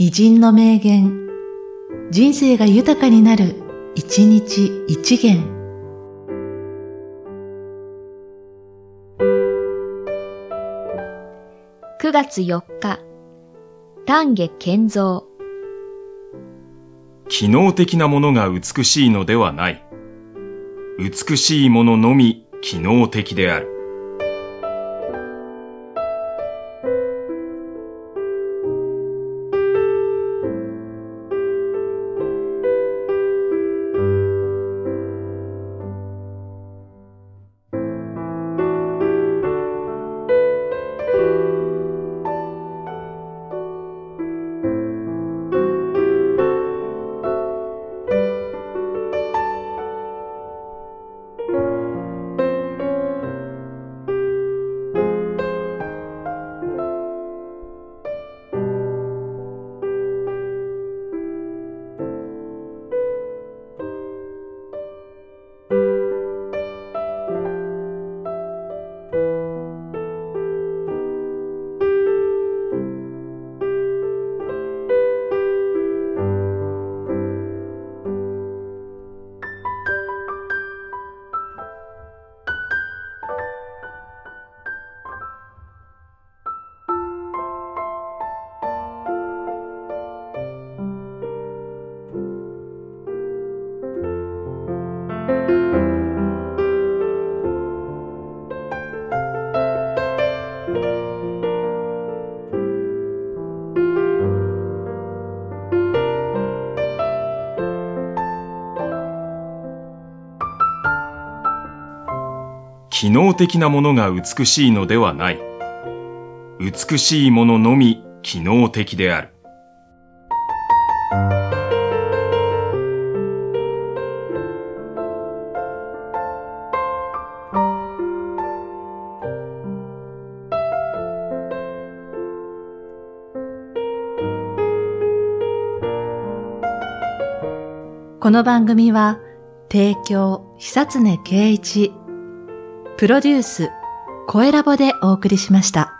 偉人の名言、人生が豊かになる、一日一元。9月4日、丹下健三。機能的なものが美しいのではない。美しいもののみ機能的である。機能的なものが美しいのではない。美しいもののみ機能的である。この番組は、提供、久常圭一、プロデュース、声ラボでお送りしました。